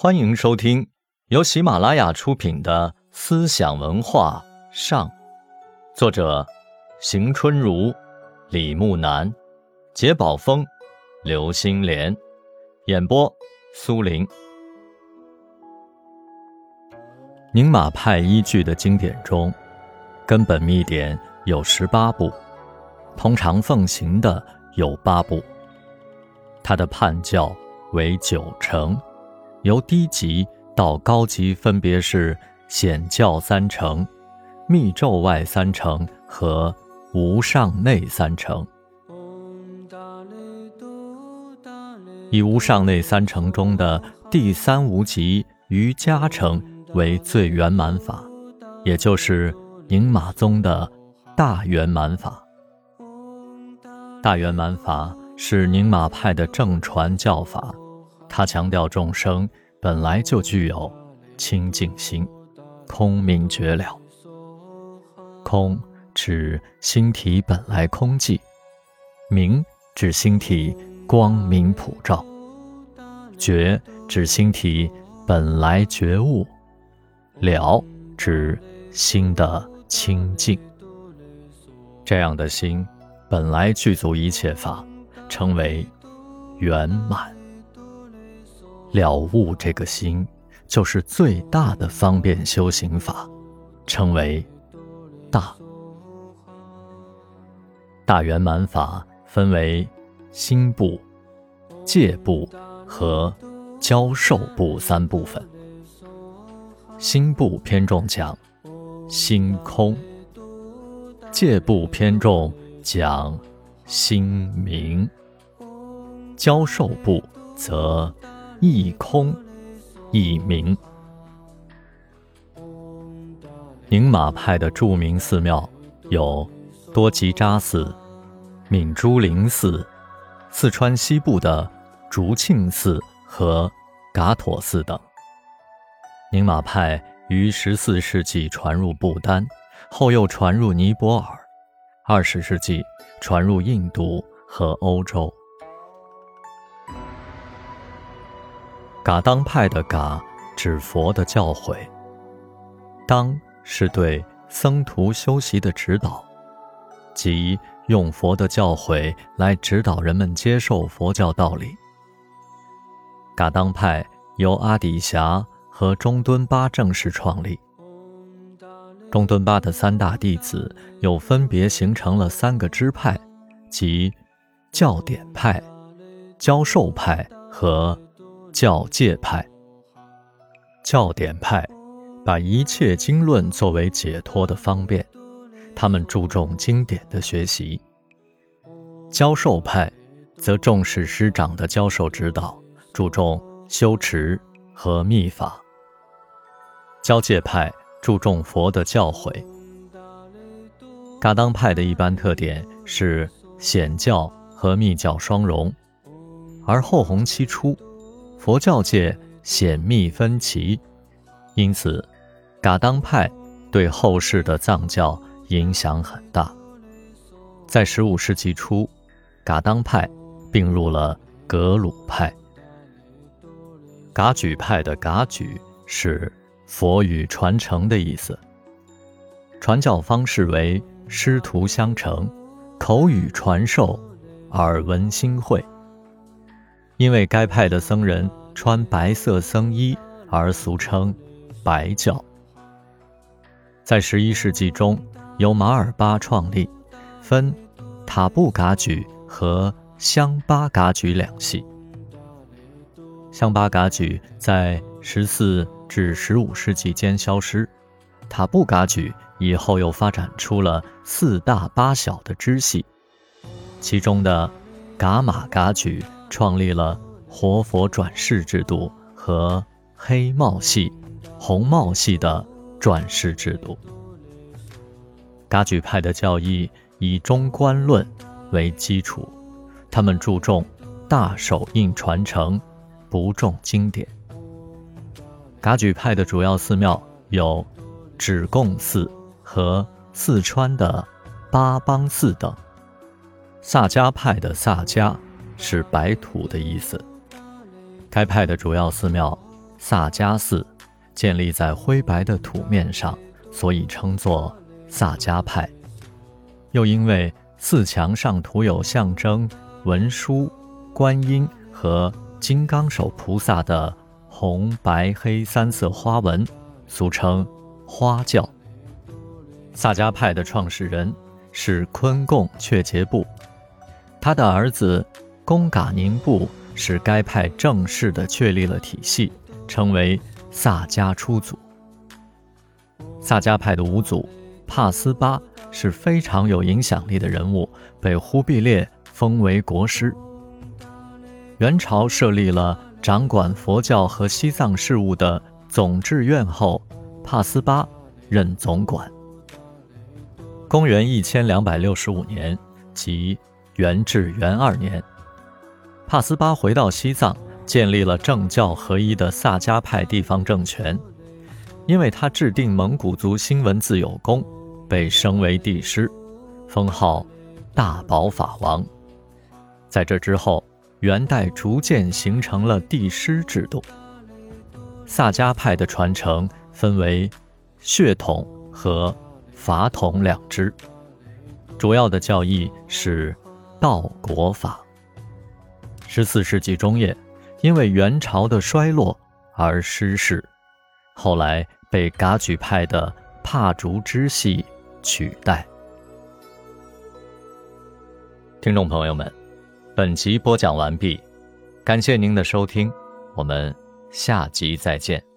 欢迎收听由喜马拉雅出品的《思想文化上》，作者邢春如、李木南、杰宝峰、刘星莲，演播苏林。宁玛派依据的经典中，根本密典有十八部，通常奉行的有八部。他的判教为九成。由低级到高级，分别是显教三成、密咒外三成和无上内三成。以无上内三成中的第三无极瑜伽成为最圆满法，也就是宁玛宗的大圆满法。大圆满法是宁玛派的正传教法。他强调众生本来就具有清净心，空明绝了。空指心体本来空寂，明指心体光明普照，觉指心体本来觉悟，了指心的清净。这样的心本来具足一切法，称为圆满。了悟这个心，就是最大的方便修行法，称为大。大圆满法分为心部、戒部和教授部三部分。心部偏重讲心空，戒部偏重讲心明，教授部则。一空，一明。宁玛派的著名寺庙有多吉扎寺、敏珠林寺、四川西部的竹庆寺和噶妥寺等。宁玛派于十四世纪传入不丹，后又传入尼泊尔，二十世纪传入印度和欧洲。噶当派的“噶”指佛的教诲，“当”是对僧徒修习的指导，即用佛的教诲来指导人们接受佛教道理。噶当派由阿底峡和中敦巴正式创立，中敦巴的三大弟子又分别形成了三个支派，即教典派、教授派和。教戒派、教典派，把一切经论作为解脱的方便，他们注重经典的学习；教授派则重视师长的教授指导，注重修持和秘法；教戒派注重佛的教诲。噶当派的一般特点是显教和密教双融，而后弘期初。佛教界显密分歧，因此，噶当派对后世的藏教影响很大。在十五世纪初，噶当派并入了格鲁派。噶举派的噶举是佛语传承的意思，传教方式为师徒相承，口语传授，耳闻心会。因为该派的僧人穿白色僧衣，而俗称“白教”。在十一世纪中，由马尔巴创立，分塔布噶举和香巴噶举两系。香巴噶举在十四至十五世纪间消失，塔布噶举以后又发展出了四大八小的支系，其中的噶玛噶举。创立了活佛转世制度和黑帽系、红帽系的转世制度。噶举派的教义以中观论为基础，他们注重大手印传承，不重经典。噶举派的主要寺庙有止贡寺和四川的八邦寺等。萨迦派的萨迦。是白土的意思。该派的主要寺庙萨迦寺，建立在灰白的土面上，所以称作萨迦派。又因为寺墙上涂有象征文殊、观音和金刚手菩萨的红、白、黑三色花纹，俗称花教。萨迦派的创始人是昆贡却杰布，他的儿子贡嘎宁布使该派正式的确立了体系，称为萨迦初祖。萨迦派的五祖帕斯巴是非常有影响力的人物，被忽必烈封为国师。元朝设立了掌管佛教和西藏事务的总制院后，帕斯巴任总管。公元一千两百六十五年，即元至元二年，帕斯巴回到西藏，建立了政教合一的萨迦派地方政权。因为他制定蒙古族新文字有功，被升为帝师，封号大宝法王。在这之后，元代逐渐形成了帝师制度。萨迦派的传承分为血统和。法统两支，主要的教义是道国法。十四世纪中叶，因为元朝的衰落而失势，后来被噶举派的帕竹支系取代。听众朋友们，本集播讲完毕，感谢您的收听，我们下集再见。